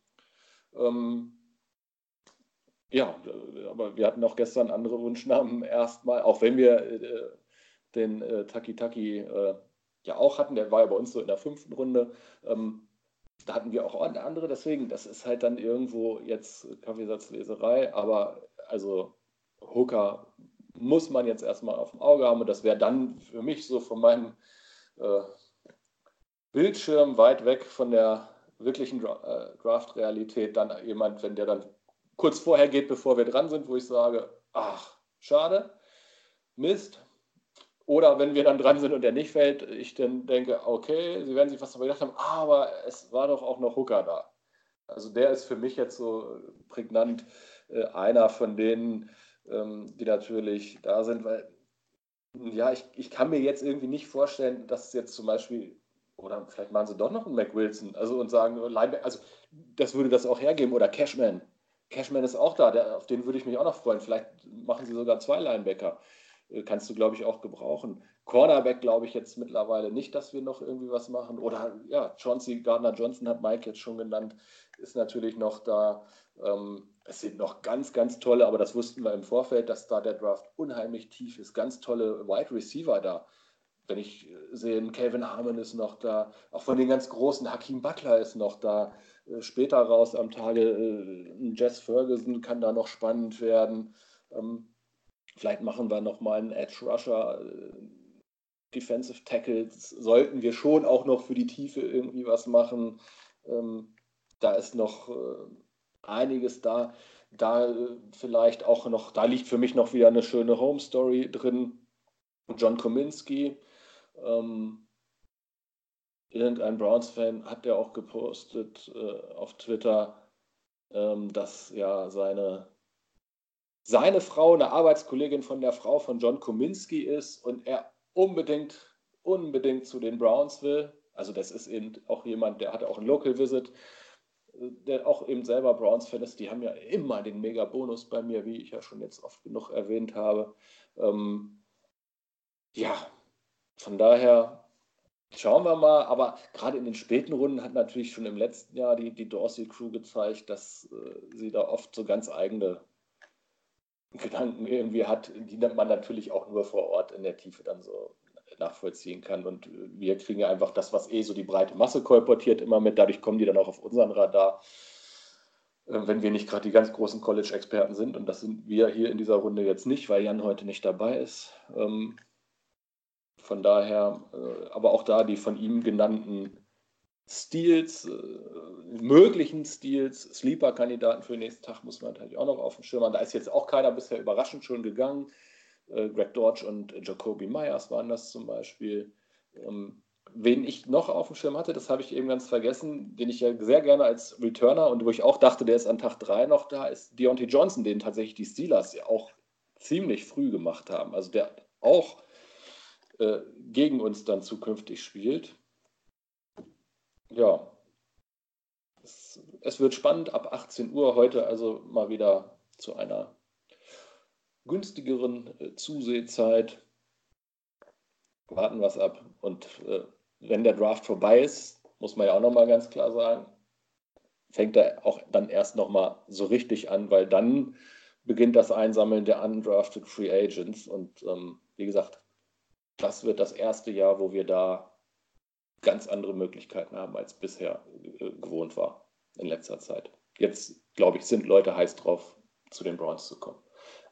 C: Ähm, ja, aber wir hatten auch gestern andere Wunschnamen erstmal, auch wenn wir äh, den äh, Taki Taki äh, ja auch hatten, der war ja bei uns so in der fünften Runde. Ähm, da hatten wir auch andere, deswegen, das ist halt dann irgendwo jetzt Kaffeesatzleserei, aber also Hooker muss man jetzt erstmal auf dem Auge haben und das wäre dann für mich so von meinem äh, Bildschirm weit weg von der wirklichen Dra äh, Draft-Realität dann jemand, wenn der dann kurz vorher geht, bevor wir dran sind, wo ich sage, ach, schade, Mist, oder wenn wir dann dran sind und der nicht fällt, ich dann denke, okay, sie werden sich was dabei gedacht haben, aber es war doch auch noch Hooker da. Also der ist für mich jetzt so prägnant äh, einer von denen, ähm, die natürlich da sind, weil ja, ich, ich kann mir jetzt irgendwie nicht vorstellen, dass jetzt zum Beispiel, oder vielleicht machen sie doch noch einen Mac Wilson, also und sagen, also das würde das auch hergeben, oder Cashman. Cashman ist auch da, der, auf den würde ich mich auch noch freuen. Vielleicht machen sie sogar zwei Linebacker. Äh, kannst du, glaube ich, auch gebrauchen. Cornerback glaube ich jetzt mittlerweile nicht, dass wir noch irgendwie was machen. Oder ja, Chauncey Gardner Johnson hat Mike jetzt schon genannt, ist natürlich noch da. Ähm, es sind noch ganz, ganz tolle, aber das wussten wir im Vorfeld, dass da der Draft unheimlich tief ist. Ganz tolle Wide Receiver da. wenn ich sehe, Kevin Harmon ist noch da, auch von den ganz großen, Hakim Butler ist noch da, äh, später raus am Tage, äh, Jess Ferguson kann da noch spannend werden. Ähm, vielleicht machen wir noch mal einen Edge Rusher, äh, Defensive Tackles, sollten wir schon auch noch für die Tiefe irgendwie was machen. Ähm, da ist noch einiges da. Da vielleicht auch noch, da liegt für mich noch wieder eine schöne Home Story drin. John Kominski, ähm, irgendein Browns-Fan hat ja auch gepostet äh, auf Twitter, ähm, dass ja seine, seine Frau eine Arbeitskollegin von der Frau von John Kominski ist und er unbedingt, unbedingt zu den Browns will. Also das ist eben auch jemand, der hatte auch ein Local Visit, äh, der auch eben selber Browns-Fan ist. Die haben ja immer den Mega-Bonus bei mir, wie ich ja schon jetzt oft genug erwähnt habe. Ähm, ja, von daher schauen wir mal. Aber gerade in den späten Runden hat natürlich schon im letzten Jahr die, die Dorsey Crew gezeigt, dass äh, sie da oft so ganz eigene Gedanken irgendwie hat, die man natürlich auch nur vor Ort in der Tiefe dann so nachvollziehen kann. Und wir kriegen ja einfach das, was eh so die breite Masse kolportiert, immer mit. Dadurch kommen die dann auch auf unseren Radar, äh, wenn wir nicht gerade die ganz großen College-Experten sind. Und das sind wir hier in dieser Runde jetzt nicht, weil Jan heute nicht dabei ist. Ähm, von daher, äh, aber auch da die von ihm genannten Stils, äh, möglichen Stils, Sleeper-Kandidaten für den nächsten Tag muss man natürlich auch noch auf dem Schirm haben. Da ist jetzt auch keiner bisher überraschend schon gegangen. Äh, Greg Dodge und Jacoby Myers waren das zum Beispiel. Ähm, wen ich noch auf dem Schirm hatte, das habe ich eben ganz vergessen, den ich ja sehr gerne als Returner und wo ich auch dachte, der ist an Tag 3 noch da, ist Deontay Johnson, den tatsächlich die Steelers ja auch ziemlich früh gemacht haben. Also der auch äh, gegen uns dann zukünftig spielt. Ja, es, es wird spannend ab 18 Uhr heute, also mal wieder zu einer günstigeren äh, Zusehzeit. Warten wir es ab. Und äh, wenn der Draft vorbei ist, muss man ja auch nochmal ganz klar sagen, fängt er auch dann erst nochmal so richtig an, weil dann beginnt das Einsammeln der undrafted Free Agents. Und ähm, wie gesagt, das wird das erste Jahr, wo wir da ganz andere Möglichkeiten haben, als bisher äh, gewohnt war in letzter Zeit. Jetzt, glaube ich, sind Leute heiß drauf, zu den Browns zu kommen.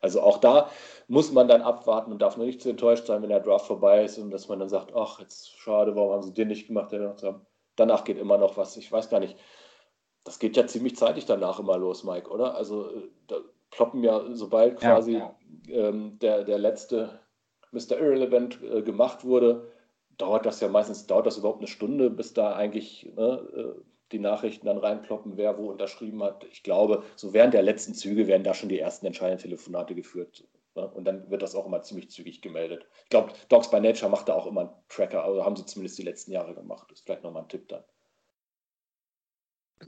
C: Also auch da muss man dann abwarten und darf nicht zu enttäuscht sein, wenn der Draft vorbei ist und dass man dann sagt, ach, jetzt schade, warum haben sie den nicht gemacht? Danach geht immer noch was. Ich weiß gar nicht. Das geht ja ziemlich zeitig danach immer los, Mike, oder? Also äh, da ploppen ja, sobald quasi ja, ja. Ähm, der, der letzte Mr. Irrelevant äh, gemacht wurde, dauert das ja meistens, dauert das überhaupt eine Stunde, bis da eigentlich ne, äh, die Nachrichten dann reinploppen, wer wo unterschrieben hat. Ich glaube, so während der letzten Züge werden da schon die ersten entscheidenden Telefonate geführt. Ne? Und dann wird das auch immer ziemlich zügig gemeldet. Ich glaube, Dogs by Nature macht da auch immer einen Tracker, also haben sie zumindest die letzten Jahre gemacht. Das ist vielleicht nochmal ein Tipp dann.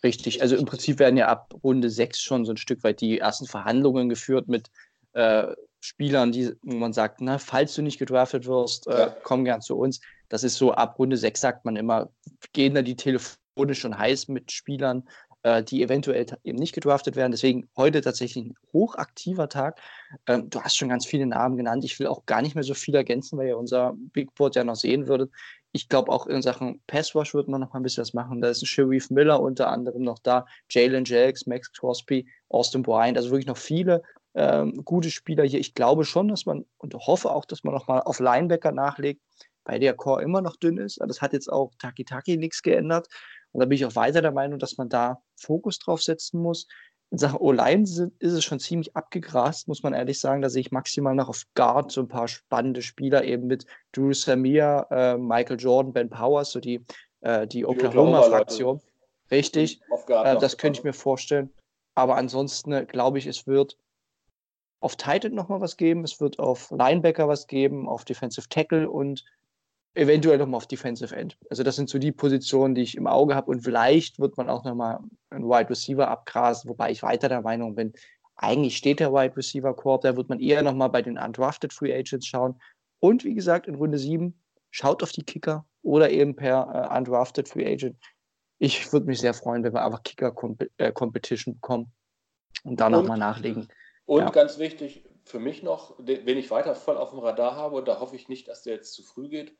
D: Richtig, also im Prinzip werden ja ab Runde 6 schon so ein Stück weit die ersten Verhandlungen geführt mit äh, Spielern, die, wo man sagt, na, falls du nicht gedraftet wirst, äh, komm gern zu uns. Das ist so, ab Runde 6 sagt man immer, gehen da die Telefone schon heiß mit Spielern, äh, die eventuell eben nicht gedraftet werden. Deswegen heute tatsächlich ein hochaktiver Tag. Ähm, du hast schon ganz viele Namen genannt. Ich will auch gar nicht mehr so viel ergänzen, weil ihr unser Big Board ja noch sehen würdet. Ich glaube, auch in Sachen Passwash wird man noch mal ein bisschen was machen. Da ist ein Sharif Miller unter anderem noch da, Jalen Jelks, Max Crosby, Austin Bryant, also wirklich noch viele ähm, gute Spieler hier. Ich glaube schon, dass man und hoffe auch, dass man nochmal auf Linebacker nachlegt, weil der Core immer noch dünn ist. Das hat jetzt auch Taki Taki nichts geändert. Und da bin ich auch weiter der Meinung, dass man da Fokus drauf setzen muss. In Sachen O-Line ist es schon ziemlich abgegrast, muss man ehrlich sagen. Da sehe ich maximal noch auf Guard so ein paar spannende Spieler, eben mit Drew Samir, äh, Michael Jordan, Ben Powers, so die, äh, die Oklahoma-Fraktion. Richtig, äh, das könnte ich mir vorstellen. Aber ansonsten äh, glaube ich, es wird auf Titan nochmal was geben, es wird auf Linebacker was geben, auf Defensive Tackle und eventuell nochmal auf Defensive End. Also das sind so die Positionen, die ich im Auge habe und vielleicht wird man auch nochmal einen Wide Receiver abgrasen, wobei ich weiter der Meinung bin, eigentlich steht der Wide Receiver Korb, da wird man eher nochmal bei den Undrafted Free Agents schauen. Und wie gesagt, in Runde 7 schaut auf die Kicker oder eben per äh, Undrafted Free Agent. Ich würde mich sehr freuen, wenn wir einfach Kicker-Competition äh, bekommen und da nochmal nachlegen.
C: Und ja. ganz wichtig für mich noch, wen ich weiter voll auf dem Radar habe, und da hoffe ich nicht, dass der jetzt zu früh geht,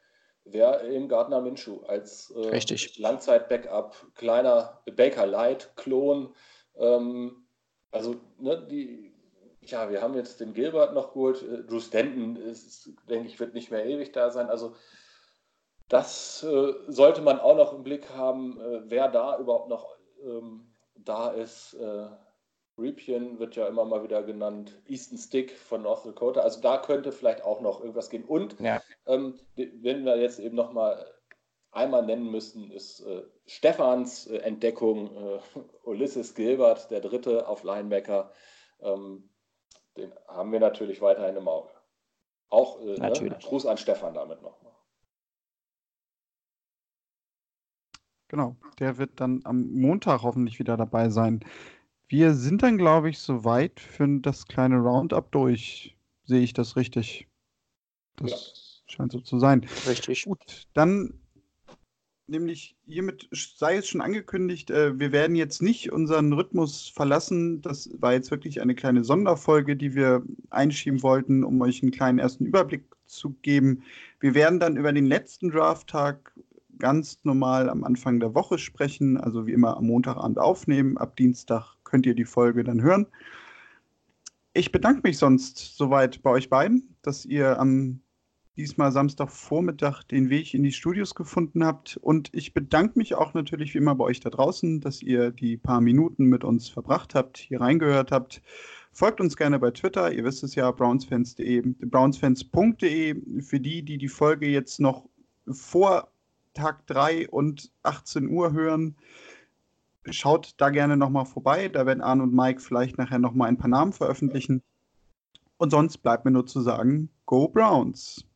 C: wäre eben Gardner Minshew als
D: äh.
C: Langzeit-Backup, kleiner Baker Light-Klon. Ähm, also, ne, die, ja, wir haben jetzt den Gilbert noch geholt. Äh, Drew Stanton, ist, denke ich, wird nicht mehr ewig da sein. Also, das äh, sollte man auch noch im Blick haben, äh, wer da überhaupt noch ähm, da ist. Ripien wird ja immer mal wieder genannt, Easton Stick von North Dakota. Also da könnte vielleicht auch noch irgendwas gehen. Und ja. ähm, wenn wir jetzt eben noch mal einmal nennen müssen, ist äh, Stefans äh, Entdeckung äh, Ulysses Gilbert, der Dritte auf Linebacker. Ähm, den haben wir natürlich weiterhin im Auge. Auch äh, ne? Gruß an Stefan damit nochmal.
B: Genau, der wird dann am Montag hoffentlich wieder dabei sein. Wir sind dann, glaube ich, soweit für das kleine Roundup durch. Sehe ich das richtig? Das ja. scheint so zu sein.
D: Richtig.
B: Gut, dann nämlich hiermit sei es schon angekündigt, äh, wir werden jetzt nicht unseren Rhythmus verlassen. Das war jetzt wirklich eine kleine Sonderfolge, die wir einschieben wollten, um euch einen kleinen ersten Überblick zu geben. Wir werden dann über den letzten Drafttag ganz normal am Anfang der Woche sprechen, also wie immer am Montagabend aufnehmen. Ab Dienstag könnt ihr die Folge dann hören. Ich bedanke mich sonst soweit bei euch beiden, dass ihr am diesmal Samstagvormittag den Weg in die Studios gefunden habt. Und ich bedanke mich auch natürlich wie immer bei euch da draußen, dass ihr die paar Minuten mit uns verbracht habt, hier reingehört habt. Folgt uns gerne bei Twitter, ihr wisst es ja, brownsfans.de, brownsfans.de. Für die, die die Folge jetzt noch vor Tag 3 und 18 Uhr hören, schaut da gerne nochmal vorbei. Da werden Arne und Mike vielleicht nachher nochmal ein paar Namen veröffentlichen. Und sonst bleibt mir nur zu sagen, Go Browns!